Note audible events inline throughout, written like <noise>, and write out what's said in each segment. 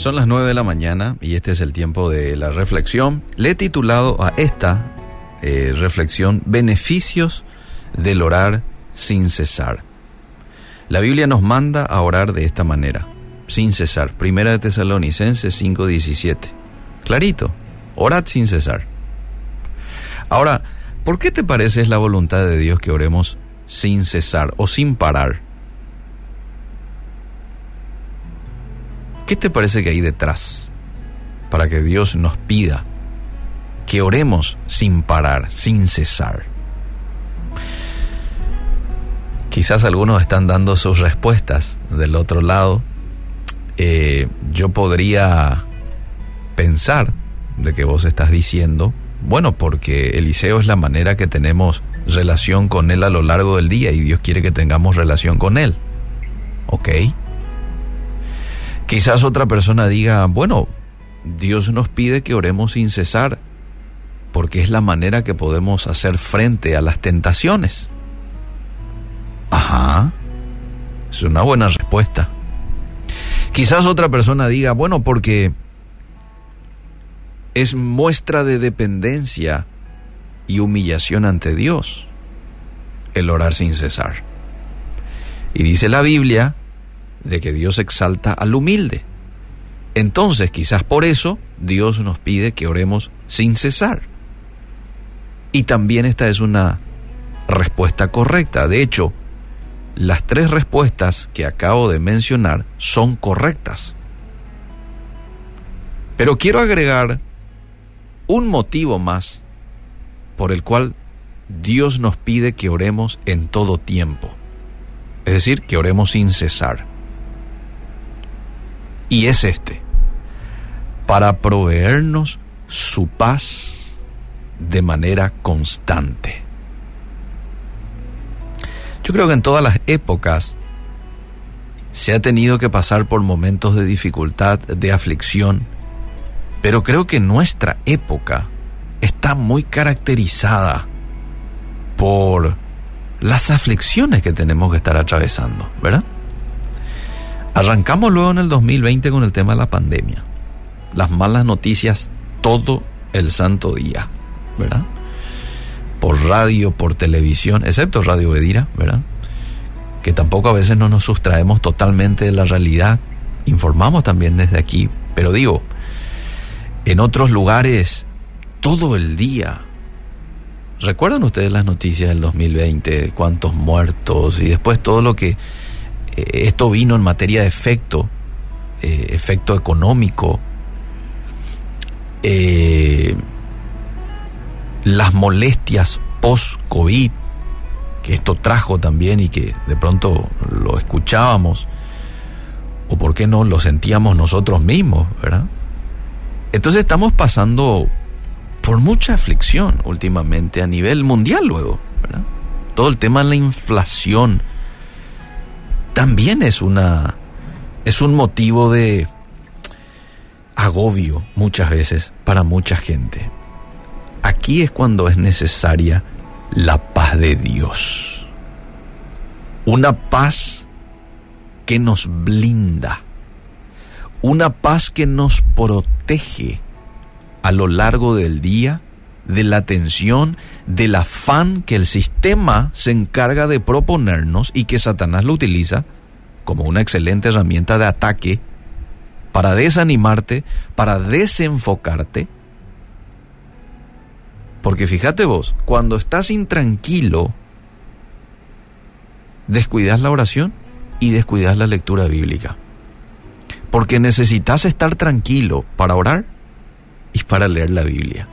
Son las 9 de la mañana y este es el tiempo de la reflexión. Le he titulado a esta eh, reflexión Beneficios del orar sin cesar. La Biblia nos manda a orar de esta manera, sin cesar. Primera de Tesalonicenses 5:17. Clarito, orad sin cesar. Ahora, ¿por qué te parece es la voluntad de Dios que oremos sin cesar o sin parar? ¿Qué te parece que hay detrás para que Dios nos pida que oremos sin parar, sin cesar? Quizás algunos están dando sus respuestas del otro lado. Eh, yo podría pensar de que vos estás diciendo, bueno, porque Eliseo es la manera que tenemos relación con él a lo largo del día y Dios quiere que tengamos relación con él. ¿Ok? Quizás otra persona diga, bueno, Dios nos pide que oremos sin cesar, porque es la manera que podemos hacer frente a las tentaciones. Ajá, es una buena respuesta. Quizás otra persona diga, bueno, porque es muestra de dependencia y humillación ante Dios el orar sin cesar. Y dice la Biblia de que Dios exalta al humilde. Entonces, quizás por eso, Dios nos pide que oremos sin cesar. Y también esta es una respuesta correcta. De hecho, las tres respuestas que acabo de mencionar son correctas. Pero quiero agregar un motivo más por el cual Dios nos pide que oremos en todo tiempo. Es decir, que oremos sin cesar y es este, para proveernos su paz de manera constante. Yo creo que en todas las épocas se ha tenido que pasar por momentos de dificultad, de aflicción, pero creo que nuestra época está muy caracterizada por las aflicciones que tenemos que estar atravesando, ¿verdad? Arrancamos luego en el 2020 con el tema de la pandemia. Las malas noticias todo el santo día, ¿verdad? Por radio, por televisión, excepto Radio Bedira, ¿verdad? Que tampoco a veces no nos sustraemos totalmente de la realidad. Informamos también desde aquí, pero digo, en otros lugares todo el día. ¿Recuerdan ustedes las noticias del 2020? ¿Cuántos muertos? Y después todo lo que esto vino en materia de efecto, eh, efecto económico, eh, las molestias post-COVID, que esto trajo también y que de pronto lo escuchábamos, o por qué no lo sentíamos nosotros mismos, ¿verdad? Entonces estamos pasando por mucha aflicción últimamente a nivel mundial luego, ¿verdad? Todo el tema de la inflación, también es una es un motivo de agobio muchas veces para mucha gente. Aquí es cuando es necesaria la paz de Dios. Una paz que nos blinda. Una paz que nos protege a lo largo del día de la tensión, del afán que el sistema se encarga de proponernos y que Satanás lo utiliza como una excelente herramienta de ataque para desanimarte, para desenfocarte. Porque fíjate vos, cuando estás intranquilo, descuidas la oración y descuidas la lectura bíblica. Porque necesitas estar tranquilo para orar y para leer la Biblia.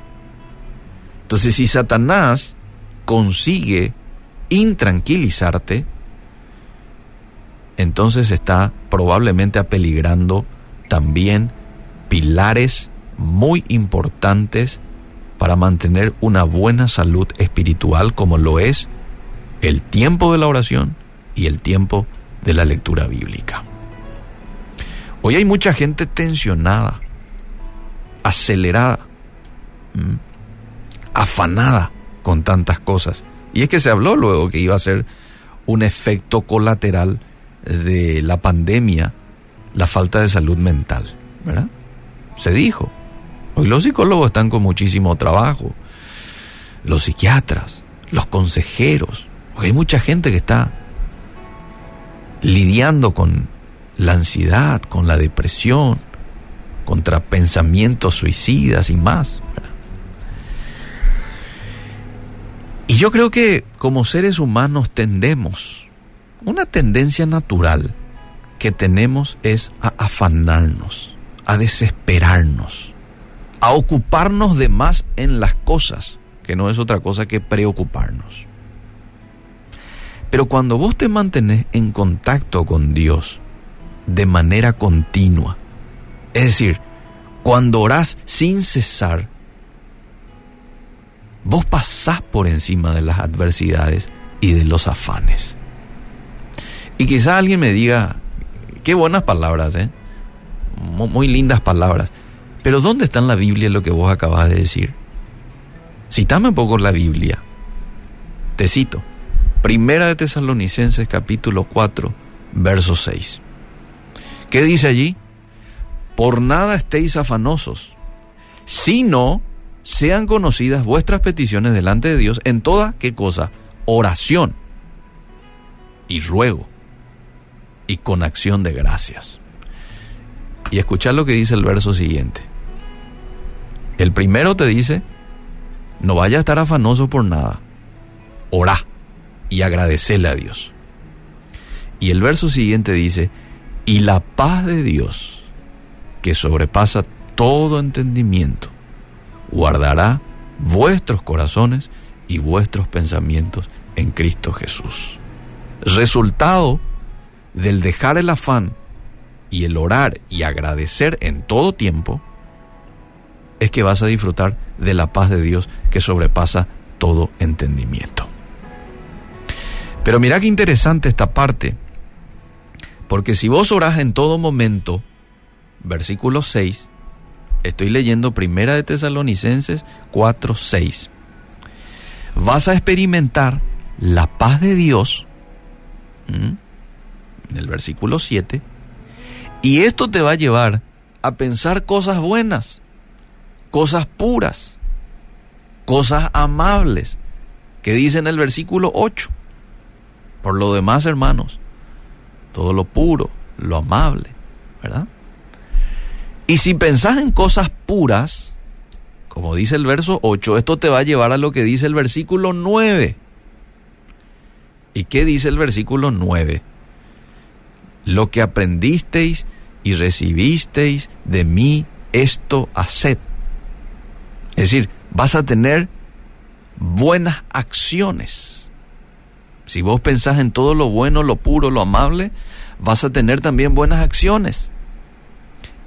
Entonces, si Satanás consigue intranquilizarte, entonces está probablemente apeligrando también pilares muy importantes para mantener una buena salud espiritual como lo es el tiempo de la oración y el tiempo de la lectura bíblica. Hoy hay mucha gente tensionada, acelerada afanada con tantas cosas. Y es que se habló luego que iba a ser un efecto colateral de la pandemia, la falta de salud mental, ¿verdad? Se dijo. Hoy los psicólogos están con muchísimo trabajo, los psiquiatras, los consejeros. Hoy hay mucha gente que está lidiando con la ansiedad, con la depresión, contra pensamientos suicidas y más. Y yo creo que como seres humanos tendemos, una tendencia natural que tenemos es a afanarnos, a desesperarnos, a ocuparnos de más en las cosas, que no es otra cosa que preocuparnos. Pero cuando vos te mantenés en contacto con Dios de manera continua, es decir, cuando orás sin cesar, vos pasás por encima de las adversidades y de los afanes. Y quizá alguien me diga, qué buenas palabras, ¿eh? muy lindas palabras, pero ¿dónde está en la Biblia lo que vos acabas de decir? Citame un poco la Biblia. Te cito. Primera de Tesalonicenses capítulo 4, verso 6. ¿Qué dice allí? Por nada estéis afanosos, sino sean conocidas vuestras peticiones delante de Dios en toda, ¿qué cosa? Oración y ruego y con acción de gracias. Y escuchad lo que dice el verso siguiente. El primero te dice, no vaya a estar afanoso por nada, orá y agradecerle a Dios. Y el verso siguiente dice, y la paz de Dios, que sobrepasa todo entendimiento, guardará vuestros corazones y vuestros pensamientos en Cristo Jesús. Resultado del dejar el afán y el orar y agradecer en todo tiempo, es que vas a disfrutar de la paz de Dios que sobrepasa todo entendimiento. Pero mira qué interesante esta parte, porque si vos orás en todo momento, versículo 6, estoy leyendo Primera de Tesalonicenses 4, 6, vas a experimentar la paz de Dios, en el versículo 7, y esto te va a llevar a pensar cosas buenas, cosas puras, cosas amables, que dice en el versículo 8. Por lo demás, hermanos, todo lo puro, lo amable, ¿verdad? Y si pensás en cosas puras, como dice el verso 8, esto te va a llevar a lo que dice el versículo 9. ¿Y qué dice el versículo 9? Lo que aprendisteis y recibisteis de mí, esto haced. Es decir, vas a tener buenas acciones. Si vos pensás en todo lo bueno, lo puro, lo amable, vas a tener también buenas acciones.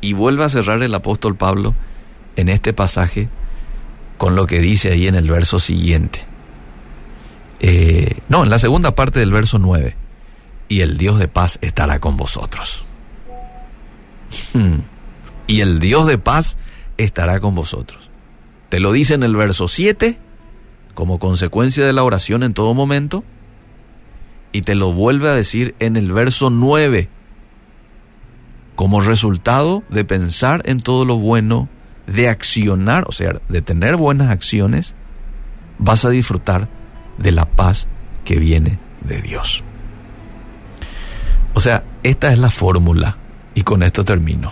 Y vuelve a cerrar el apóstol Pablo en este pasaje con lo que dice ahí en el verso siguiente. Eh, no, en la segunda parte del verso 9. Y el Dios de paz estará con vosotros. y el Dios de paz estará con vosotros. Te lo dice en el verso 7 como consecuencia de la oración en todo momento y te lo vuelve a decir en el verso 9 como resultado de pensar en todo lo bueno, de accionar, o sea, de tener buenas acciones, vas a disfrutar de la paz que viene de Dios. O sea, esta es la fórmula y con esto termino.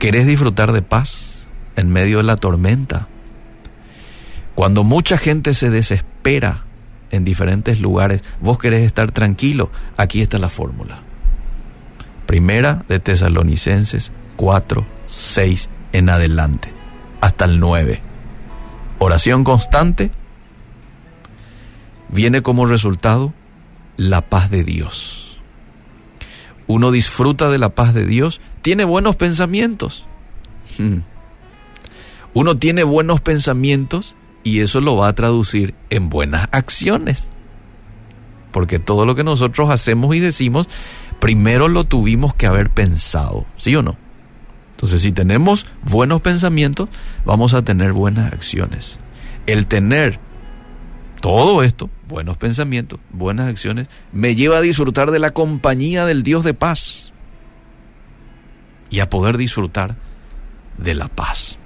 ¿Querés disfrutar de paz? en medio de la tormenta. Cuando mucha gente se desespera en diferentes lugares, vos querés estar tranquilo, aquí está la fórmula. Primera de Tesalonicenses 4, 6 en adelante, hasta el 9. Oración constante viene como resultado la paz de Dios. Uno disfruta de la paz de Dios, tiene buenos pensamientos. <laughs> Uno tiene buenos pensamientos y eso lo va a traducir en buenas acciones. Porque todo lo que nosotros hacemos y decimos, primero lo tuvimos que haber pensado, ¿sí o no? Entonces, si tenemos buenos pensamientos, vamos a tener buenas acciones. El tener todo esto, buenos pensamientos, buenas acciones, me lleva a disfrutar de la compañía del Dios de paz. y a poder disfrutar de la paz.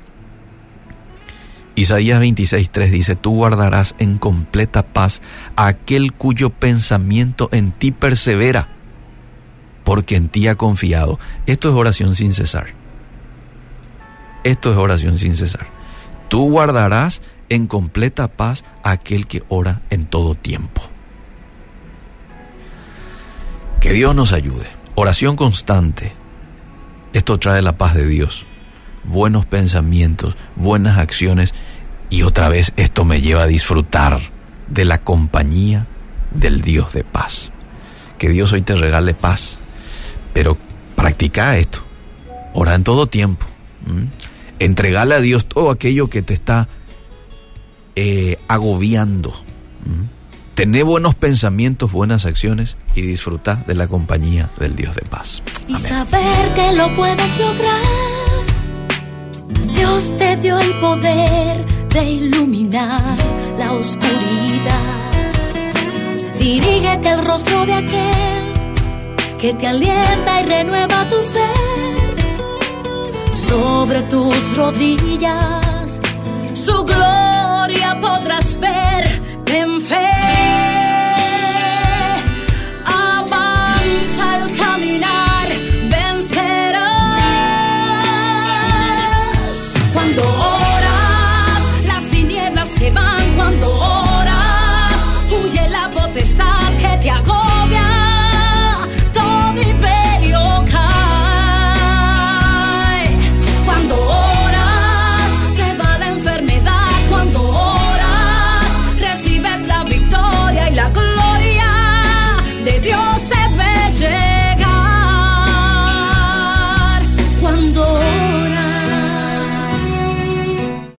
Isaías 26:3 dice, tú guardarás en completa paz aquel cuyo pensamiento en ti persevera, porque en ti ha confiado. Esto es oración sin cesar. Esto es oración sin cesar. Tú guardarás en completa paz a aquel que ora en todo tiempo. Que Dios nos ayude. Oración constante. Esto trae la paz de Dios buenos pensamientos, buenas acciones y otra vez esto me lleva a disfrutar de la compañía del Dios de paz. Que Dios hoy te regale paz, pero practica esto. Ora en todo tiempo. Entregale a Dios todo aquello que te está eh, agobiando. Tené buenos pensamientos, buenas acciones y disfruta de la compañía del Dios de paz. Y saber que lo puedes lograr Dios te dio el poder de iluminar la oscuridad. Dirígete el rostro de aquel que te alienta y renueva tu ser. Sobre tus rodillas